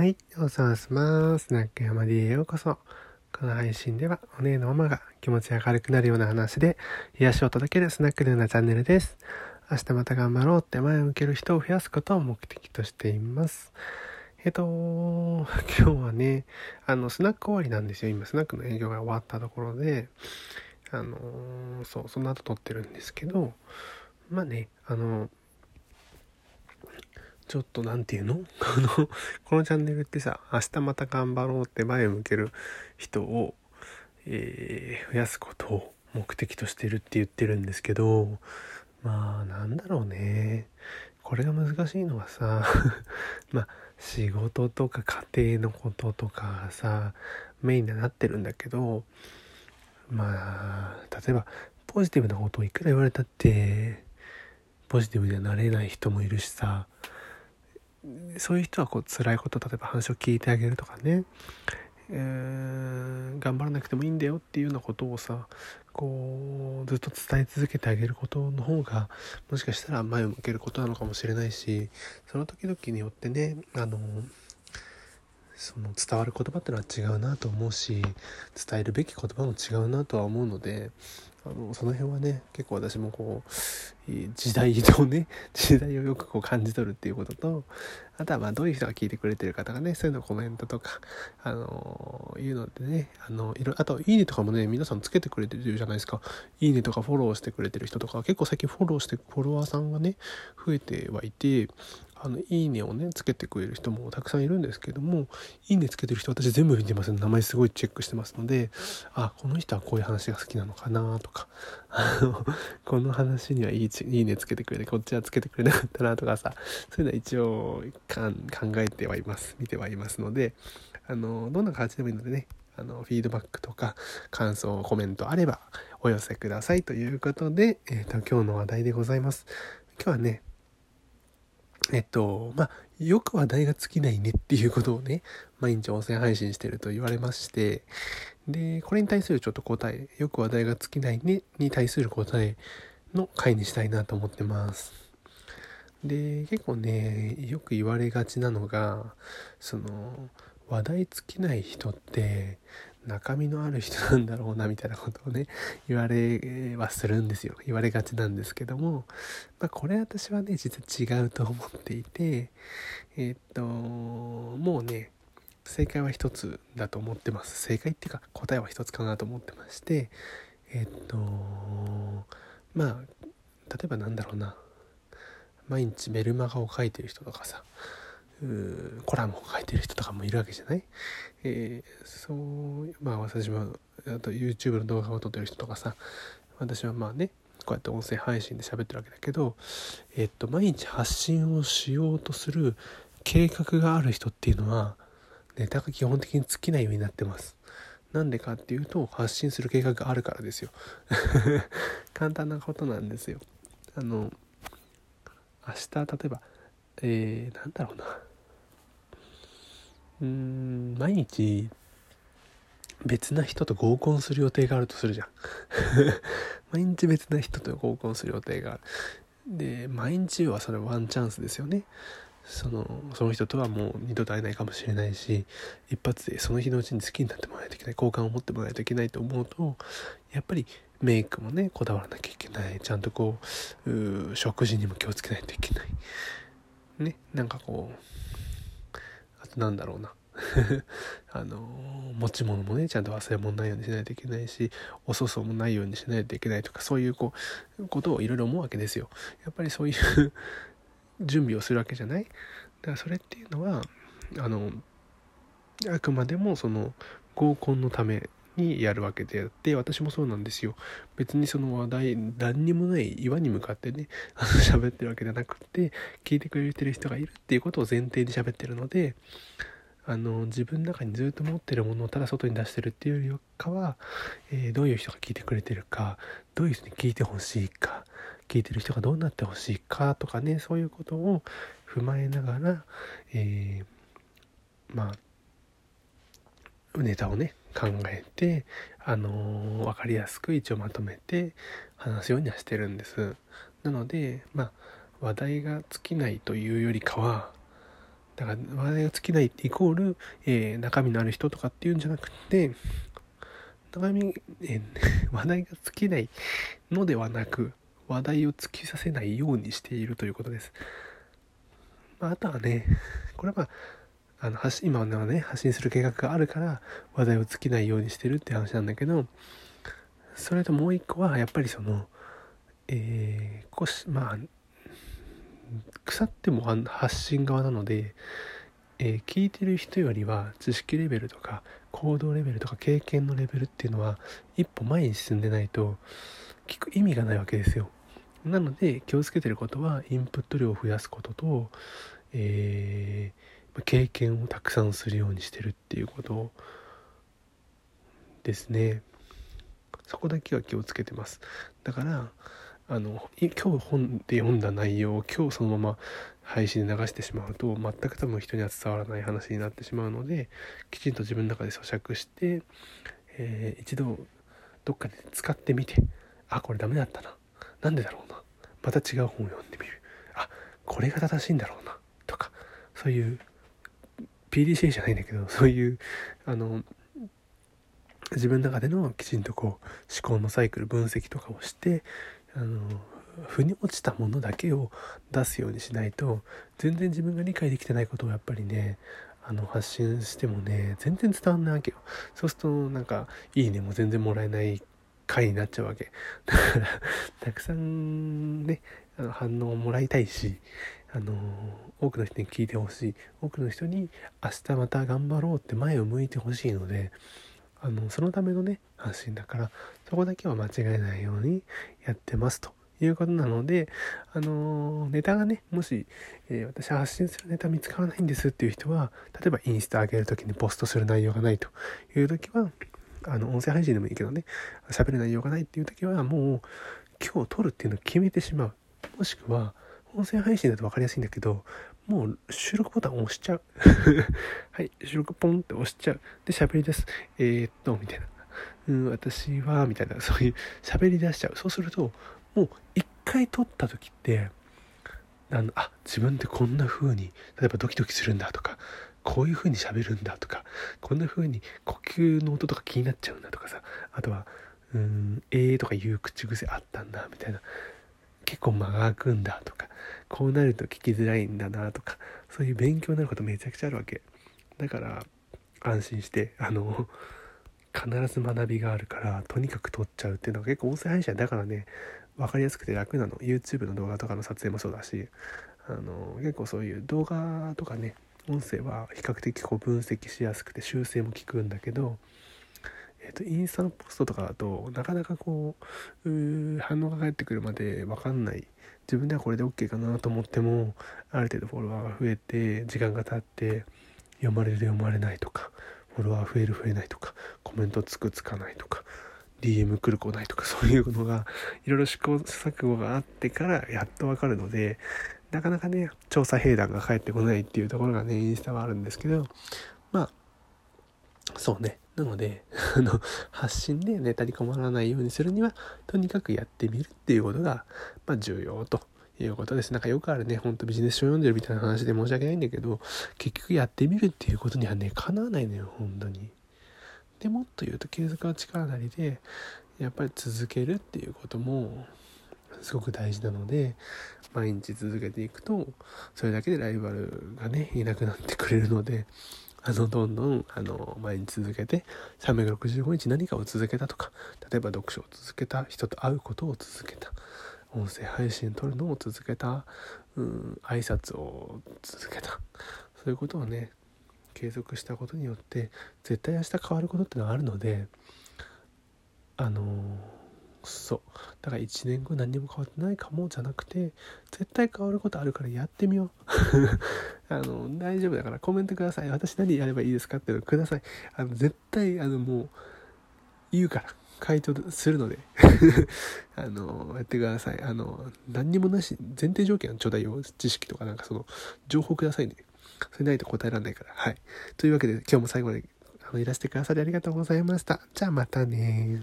はい、お世話します。ナック山 D へようこそ。この配信では、お姉のママが気持ち明るくなるような話で、癒しを届けるスナックルーなチャンネルです。明日また頑張ろうって前を向ける人を増やすことを目的としています。えっと、今日はね、あの、スナック終わりなんですよ。今、スナックの営業が終わったところで、あのそう、その後撮ってるんですけど、まあね、あの、ちょっと何て言うの？この、このチャンネルってさ、明日また頑張ろうって前を向ける人を、えー、増やすことを目的としてるって言ってるんですけど、まあなんだろうね。これが難しいのはさ、まあ仕事とか家庭のこととかさ、メインになってるんだけど、まあ、例えばポジティブなことをいくら言われたって、ポジティブにはなれない人もいるしさ、そういう人はこう辛いこと例えば話を聞いてあげるとかね、えー、頑張らなくてもいいんだよっていうようなことをさこうずっと伝え続けてあげることの方がもしかしたら前を向けることなのかもしれないしその時々によってねあのその伝わる言葉ってのは違うなと思うし伝えるべき言葉も違うなとは思うのであのその辺はね結構私もこう時代をね 時代をよくこう感じ取るっていうこととあとはまあどういう人が聞いてくれてる方がねそういうのコメントとかあのいうのでねあのいろあといいねとかもね皆さんつけてくれてるじゃないですか。いいねとかフォローしてくれてる人とか結構最近フォローしてフォロワーさんがね増えてはいてあの、いいねをね、つけてくれる人もたくさんいるんですけども、いいねつけてる人私全部見てます名前すごいチェックしてますので、あ、この人はこういう話が好きなのかなとか、あの、この話にはいいいいねつけてくれて、こっちはつけてくれなかったなとかさ、そういうのは一応考えてはいます。見てはいますので、あの、どんな形でもいいのでね、あの、フィードバックとか感想、コメントあればお寄せくださいということで、えっ、ー、と、今日の話題でございます。今日はね、えっと、まあ、よく話題が尽きないねっていうことをね、毎日音声配信してると言われまして、で、これに対するちょっと答え、よく話題が尽きないねに対する答えの回にしたいなと思ってます。で、結構ね、よく言われがちなのが、その、話題尽きない人って、中身のある人なんだろうなみたいなことをね言われはするんですよ。言われがちなんですけども、まあ、これ私はね実は違うと思っていてえ、っともうね正解は一つだと思ってます。正解っていうか答えは一つかなと思ってましてえ、っとまあ例えばなんだろうな。毎日メルマガを書いてる人とかさコラムを書いてる人とかもいるわけじゃない、えー、そうまあ私はあと YouTube の動画を撮ってる人とかさ私はまあねこうやって音声配信で喋ってるわけだけどえっと毎日発信をしようとする計画がある人っていうのはネタが基本的に尽きないようになってます。なんでかっていうと発信する計画があるからですよ。簡単なことなんですよ。あの明日例えばえー、なんだろうな。うん毎日別な人と合コンする予定があるとするじゃん。毎日別な人と合コンする予定がある。で毎日はそれワンチャンスですよね。そのその人とはもう二度と会えないかもしれないし一発でその日のうちに好きになってもらわないといけない好感を持ってもらわないといけないと思うとやっぱりメイクもねこだわらなきゃいけない。ちゃんとこう食事にも気をつけないといけない。ねなんかこうとなんだろうな。あの持ち物もねちゃんと忘れ物ないようにしないといけないしお粗相もないようにしないといけないとかそういうこうことをいろいろ思うわけですよ。やっぱりそういう 準備をするわけじゃない？だからそれっていうのはあのあくまでもその合コンのためにやるわけであって私もそうなんですよ。別にその話題何にもない岩に向かってね あの喋ってるわけじゃなくて聞いてくれてる人がいるっていうことを前提で喋ってるのであの自分の中にずっと持ってるものをただ外に出してるっていうよりかは、えー、どういう人が聞いてくれてるかどういう人に聞いてほしいか聞いてる人がどうなってほしいかとかねそういうことを踏まえながら、えー、まあネタをね考えてあのー、分かりやすく一応まとめて話すようにはしてるんですなのでまあ話題が尽きないというよりかはだから話題が尽きないイコール、えー、中身のある人とかっていうんじゃなくて中身、えー、話題が尽きないのではなく話題を尽きさせないようにしているということです。まあ、あとはねこれはまああの発今のはね発信する計画があるから話題を尽きないようにしてるって話なんだけどそれともう一個はやっぱりそのえー、こしまあ腐っても発信側なので、えー、聞いてる人よりは知識レベルとか行動レベルとか経験のレベルっていうのは一歩前に進んでないと聞く意味がないわけですよ。なので気をつけてることはインプット量を増やすことと、えー、経験をたくさんするようにしてるっていうことですね。そこだけは気をつけてます。だからあの今日本で読んだ内容を今日そのまま配信で流してしまうと全く多分人には伝わらない話になってしまうのできちんと自分の中で咀嚼して、えー、一度どっかで使ってみてあこれダメだったななんでだろうなまた違う本を読んでみるあこれが正しいんだろうなとかそういう PDCA じゃないんだけど そういうあの自分の中でのきちんとこう思考のサイクル分析とかをしてあの腑に落ちたものだけを出すようにしないと全然自分が理解できてないことをやっぱりねあの発信してもね全然伝わんないわけよ。そうするとなんか「いいね」も全然もらえない回になっちゃうわけ。だからたくさんねあの反応をもらいたいしあの多くの人に聞いてほしい。多くの人に明日また頑張ろうって前を向いてほしいのであのそのためのね発信だからそこだけは間違えないようにやってますということなのであのネタがねもし、えー、私発信するネタ見つからないんですっていう人は例えばインスタ上げる時にポストする内容がないという時はあの音声配信でもいいけどね喋る内容がないっていう時はもう今日撮るっていうのを決めてしまう。もしくは音声配信だと分かりやすいんだけどもう収録ボタン押しちゃう はい、収録ポンって押しちゃう。で、喋り出す。えー、っと、みたいな。うん、私は、みたいな、そういう喋り出しちゃう。そうすると、もう一回撮った時って、あの、あ、自分ってこんな風に、例えばドキドキするんだとか、こういう風に喋るんだとか、こんな風に呼吸の音とか気になっちゃうんだとかさ、あとは、うん、えーとか言う口癖あったんだ、みたいな。結構間が空くんだとかこうなると聞きづらいんだなとかそういう勉強になることめちゃくちゃあるわけ。だから安心してあの必ず学びがあるからとにかく撮っちゃうっていうのが結構音声配信だからね分かりやすくて楽なの。YouTube の動画とかの撮影もそうだしあの結構そういう動画とかね音声は比較的こう分析しやすくて修正も効くんだけどえーと、インスタのポストとかだとなかなかこう反応が返ってくるまで分かんない。自分ではこれで OK かなと思ってもある程度フォロワーが増えて時間が経って読まれる読まれないとかフォロワー増える増えないとかコメントつくつかないとか DM 来る来ないとかそういうのがいろいろ試行錯誤があってからやっと分かるのでなかなかね調査兵団が返ってこないっていうところがねインスタはあるんですけどまあそうね。なので、あの、発信でネタに困らないようにするには、とにかくやってみるっていうことが、まあ、重要ということです。なんかよくあるね、ほんとビジネス書読んでるみたいな話で申し訳ないんだけど、結局やってみるっていうことにはね、かなわないのよ、本当に。でもっと言うと、継続は力なりで、やっぱり続けるっていうことも、すごく大事なので毎日続けていくとそれだけでライバルがねいなくなってくれるのであのどんどんあの毎日続けて365日何かを続けたとか例えば読書を続けた人と会うことを続けた音声配信撮るのを続けたうん挨拶を続けたそういうことをね継続したことによって絶対明日変わることってのはあるのであのそう。だから1年後何にも変わってないかもじゃなくて絶対変わることあるからやってみよう。あの大丈夫だからコメントください。私何やればいいですかっていうのください。あの絶対あのもう言うから回答するので。あのやってください。あの何にもなし前提条件はちょうだいよ。知識とかなんかその情報くださいね。それないと答えられないから。はい。というわけで今日も最後まであのいらしてくださりありがとうございました。じゃあまたね